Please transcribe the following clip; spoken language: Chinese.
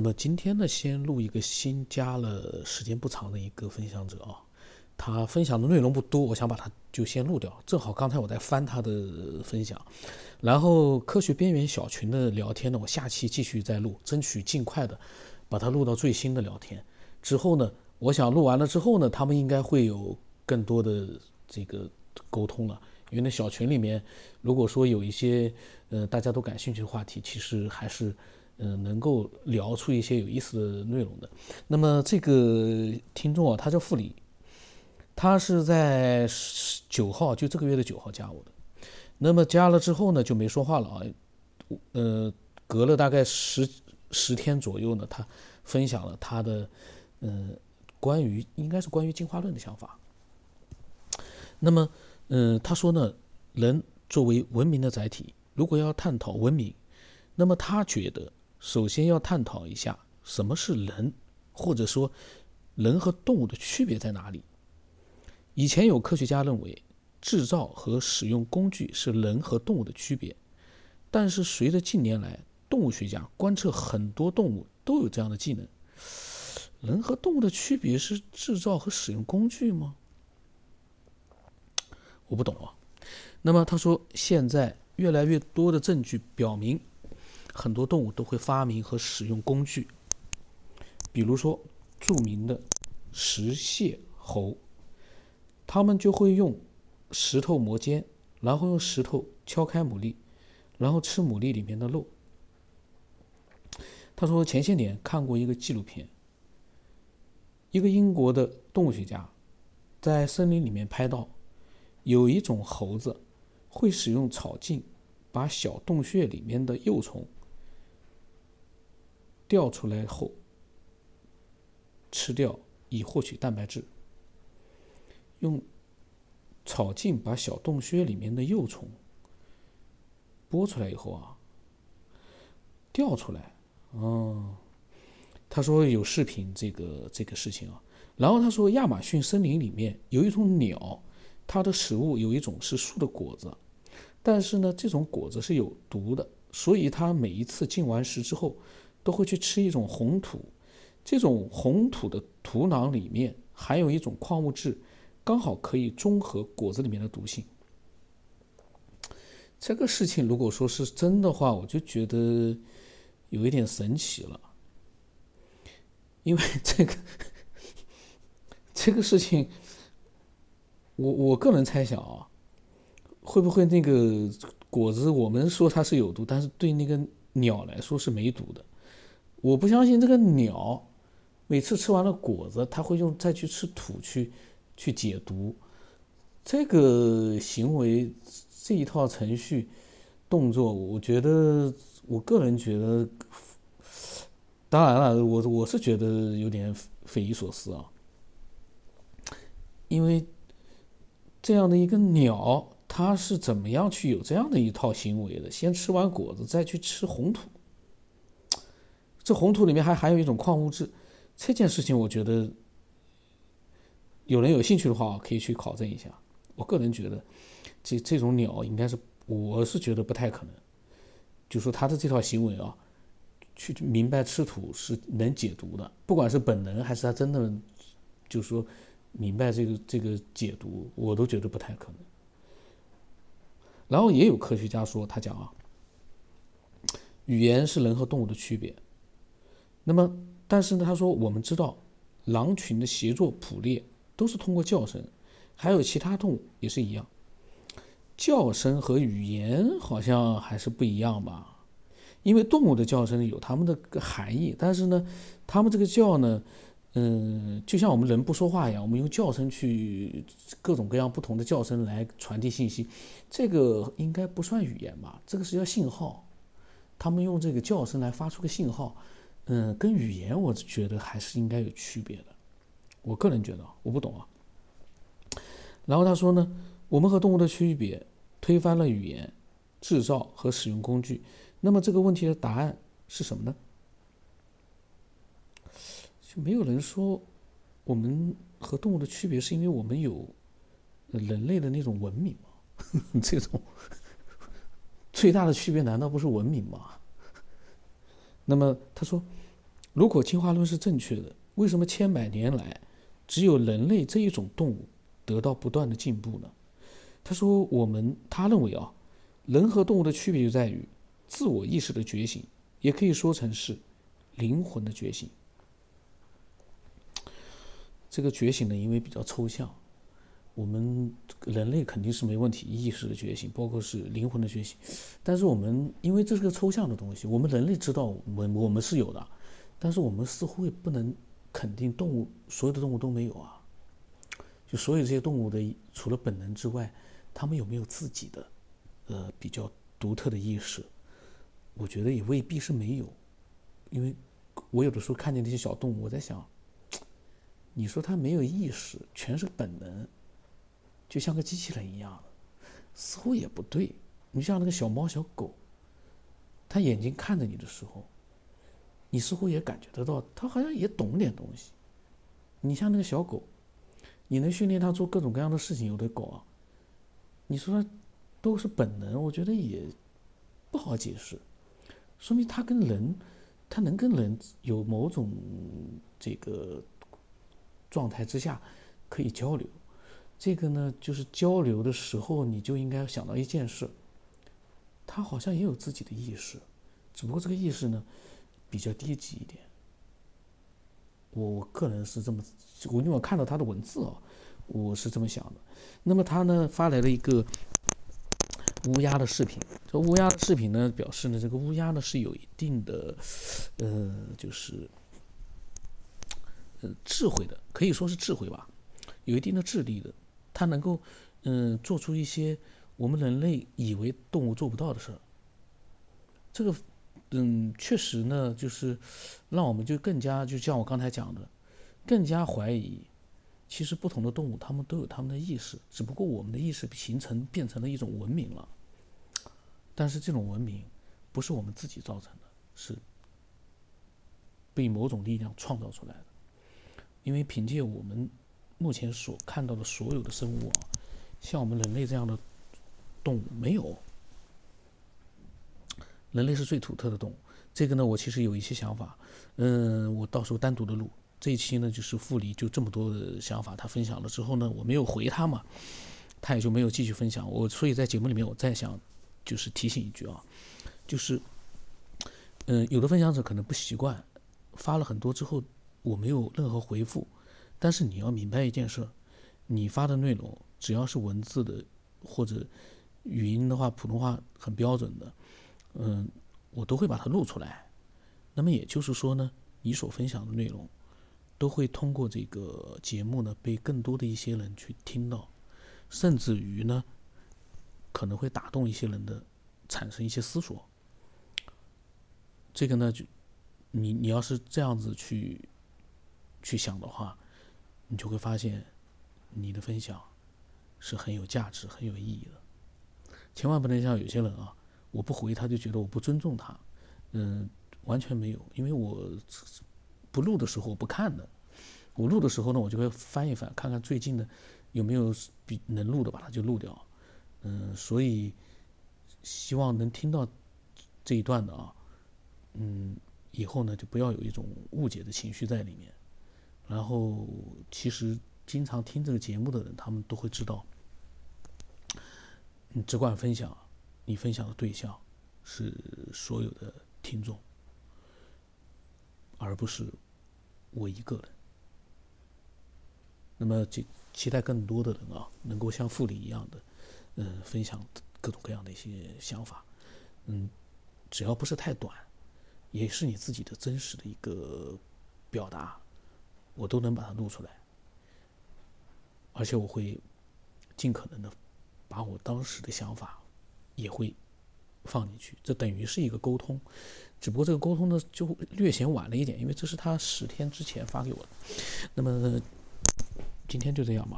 那么今天呢，先录一个新加了时间不长的一个分享者啊，他分享的内容不多，我想把它就先录掉。正好刚才我在翻他的分享，然后科学边缘小群的聊天呢，我下期继续再录，争取尽快的把它录到最新的聊天。之后呢，我想录完了之后呢，他们应该会有更多的这个沟通了。因为那小群里面，如果说有一些呃大家都感兴趣的话题，其实还是嗯能够聊出一些有意思的内容的。那么这个听众啊，他叫傅里，他是在九号，就这个月的九号加我的。那么加了之后呢，就没说话了啊。呃，隔了大概十十天左右呢，他分享了他的嗯关于应该是关于进化论的想法。那么。嗯，他说呢，人作为文明的载体，如果要探讨文明，那么他觉得首先要探讨一下什么是人，或者说人和动物的区别在哪里。以前有科学家认为制造和使用工具是人和动物的区别，但是随着近年来动物学家观测很多动物都有这样的技能，人和动物的区别是制造和使用工具吗？我不懂啊，那么他说，现在越来越多的证据表明，很多动物都会发明和使用工具，比如说著名的石蟹猴，它们就会用石头磨尖，然后用石头敲开牡蛎，然后吃牡蛎里面的肉。他说前些年看过一个纪录片，一个英国的动物学家在森林里面拍到。有一种猴子会使用草茎把小洞穴里面的幼虫钓出来后吃掉，以获取蛋白质。用草茎把小洞穴里面的幼虫剥出来以后啊，钓出来，哦，他说有视频这个这个事情啊，然后他说亚马逊森林里面有一种鸟。它的食物有一种是树的果子，但是呢，这种果子是有毒的，所以它每一次进完食之后，都会去吃一种红土。这种红土的土壤里面含有一种矿物质，刚好可以中和果子里面的毒性。这个事情如果说是真的话，我就觉得有一点神奇了，因为 这个这个事情。我我个人猜想啊，会不会那个果子我们说它是有毒，但是对那个鸟来说是没毒的？我不相信这个鸟每次吃完了果子，它会用再去吃土去去解毒。这个行为这一套程序动作，我觉得我个人觉得，当然了，我我是觉得有点匪夷所思啊，因为。这样的一个鸟，它是怎么样去有这样的一套行为的？先吃完果子，再去吃红土。这红土里面还含有一种矿物质，这件事情我觉得，有人有兴趣的话，可以去考证一下。我个人觉得，这这种鸟应该是，我是觉得不太可能。就说它的这套行为啊，去明白吃土是能解毒的，不管是本能还是它真的，就是说。明白这个这个解读，我都觉得不太可能。然后也有科学家说，他讲啊，语言是人和动物的区别。那么，但是呢，他说我们知道，狼群的协作捕猎都是通过叫声，还有其他动物也是一样。叫声和语言好像还是不一样吧？因为动物的叫声有它们的含义，但是呢，它们这个叫呢。嗯，就像我们人不说话一样，我们用叫声去各种各样不同的叫声来传递信息，这个应该不算语言吧？这个是叫信号，他们用这个叫声来发出个信号，嗯，跟语言我觉得还是应该有区别的。我个人觉得，我不懂啊。然后他说呢，我们和动物的区别推翻了语言、制造和使用工具，那么这个问题的答案是什么呢？就没有人说，我们和动物的区别是因为我们有人类的那种文明吗？这种 最大的区别难道不是文明吗？那么他说，如果进化论是正确的，为什么千百年来只有人类这一种动物得到不断的进步呢？他说，我们他认为啊，人和动物的区别就在于自我意识的觉醒，也可以说成是灵魂的觉醒。这个觉醒呢，因为比较抽象，我们人类肯定是没问题，意识的觉醒，包括是灵魂的觉醒。但是我们因为这是个抽象的东西，我们人类知道我们我们是有的，但是我们似乎也不能肯定动物所有的动物都没有啊。就所有这些动物的除了本能之外，它们有没有自己的呃比较独特的意识？我觉得也未必是没有，因为我有的时候看见那些小动物，我在想。你说它没有意识，全是本能，就像个机器人一样的，似乎也不对。你像那个小猫小狗，它眼睛看着你的时候，你似乎也感觉得到，它好像也懂点东西。你像那个小狗，你能训练它做各种各样的事情，有的狗啊，你说它都是本能，我觉得也不好解释，说明它跟人，它能跟人有某种这个。状态之下可以交流，这个呢，就是交流的时候，你就应该想到一件事，他好像也有自己的意识，只不过这个意识呢比较低级一点。我我个人是这么，我因为我看到他的文字啊，我是这么想的。那么他呢发来了一个乌鸦的视频，这乌鸦的视频呢表示呢，这个乌鸦呢是有一定的，呃，就是。呃，智慧的可以说是智慧吧，有一定的智力的，它能够嗯做出一些我们人类以为动物做不到的事儿。这个嗯确实呢，就是让我们就更加就像我刚才讲的，更加怀疑，其实不同的动物它们都有它们的意识，只不过我们的意识形成变成了一种文明了。但是这种文明不是我们自己造成的，是被某种力量创造出来的。因为凭借我们目前所看到的所有的生物啊，像我们人类这样的动物没有，人类是最独特的动物。这个呢，我其实有一些想法，嗯，我到时候单独的录这一期呢，就是傅里就这么多的想法，他分享了之后呢，我没有回他嘛，他也就没有继续分享。我所以在节目里面，我再想就是提醒一句啊，就是嗯，有的分享者可能不习惯，发了很多之后。我没有任何回复，但是你要明白一件事：你发的内容只要是文字的或者语音的话，普通话很标准的，嗯，我都会把它录出来。那么也就是说呢，你所分享的内容都会通过这个节目呢，被更多的一些人去听到，甚至于呢，可能会打动一些人的，产生一些思索。这个呢，就你你要是这样子去。去想的话，你就会发现，你的分享是很有价值、很有意义的。千万不能像有些人啊，我不回他就觉得我不尊重他。嗯，完全没有，因为我不录的时候我不看的，我录的时候呢，我就会翻一翻，看看最近的有没有比能录的，把它就录掉。嗯，所以希望能听到这一段的啊，嗯，以后呢就不要有一种误解的情绪在里面。然后，其实经常听这个节目的人，他们都会知道，你只管分享，你分享的对象是所有的听众，而不是我一个人。那么，期期待更多的人啊，能够像傅里一样的，嗯，分享各种各样的一些想法，嗯，只要不是太短，也是你自己的真实的一个表达。我都能把它录出来，而且我会尽可能的把我当时的想法也会放进去，这等于是一个沟通，只不过这个沟通呢就略显晚了一点，因为这是他十天之前发给我的。那么今天就这样吧。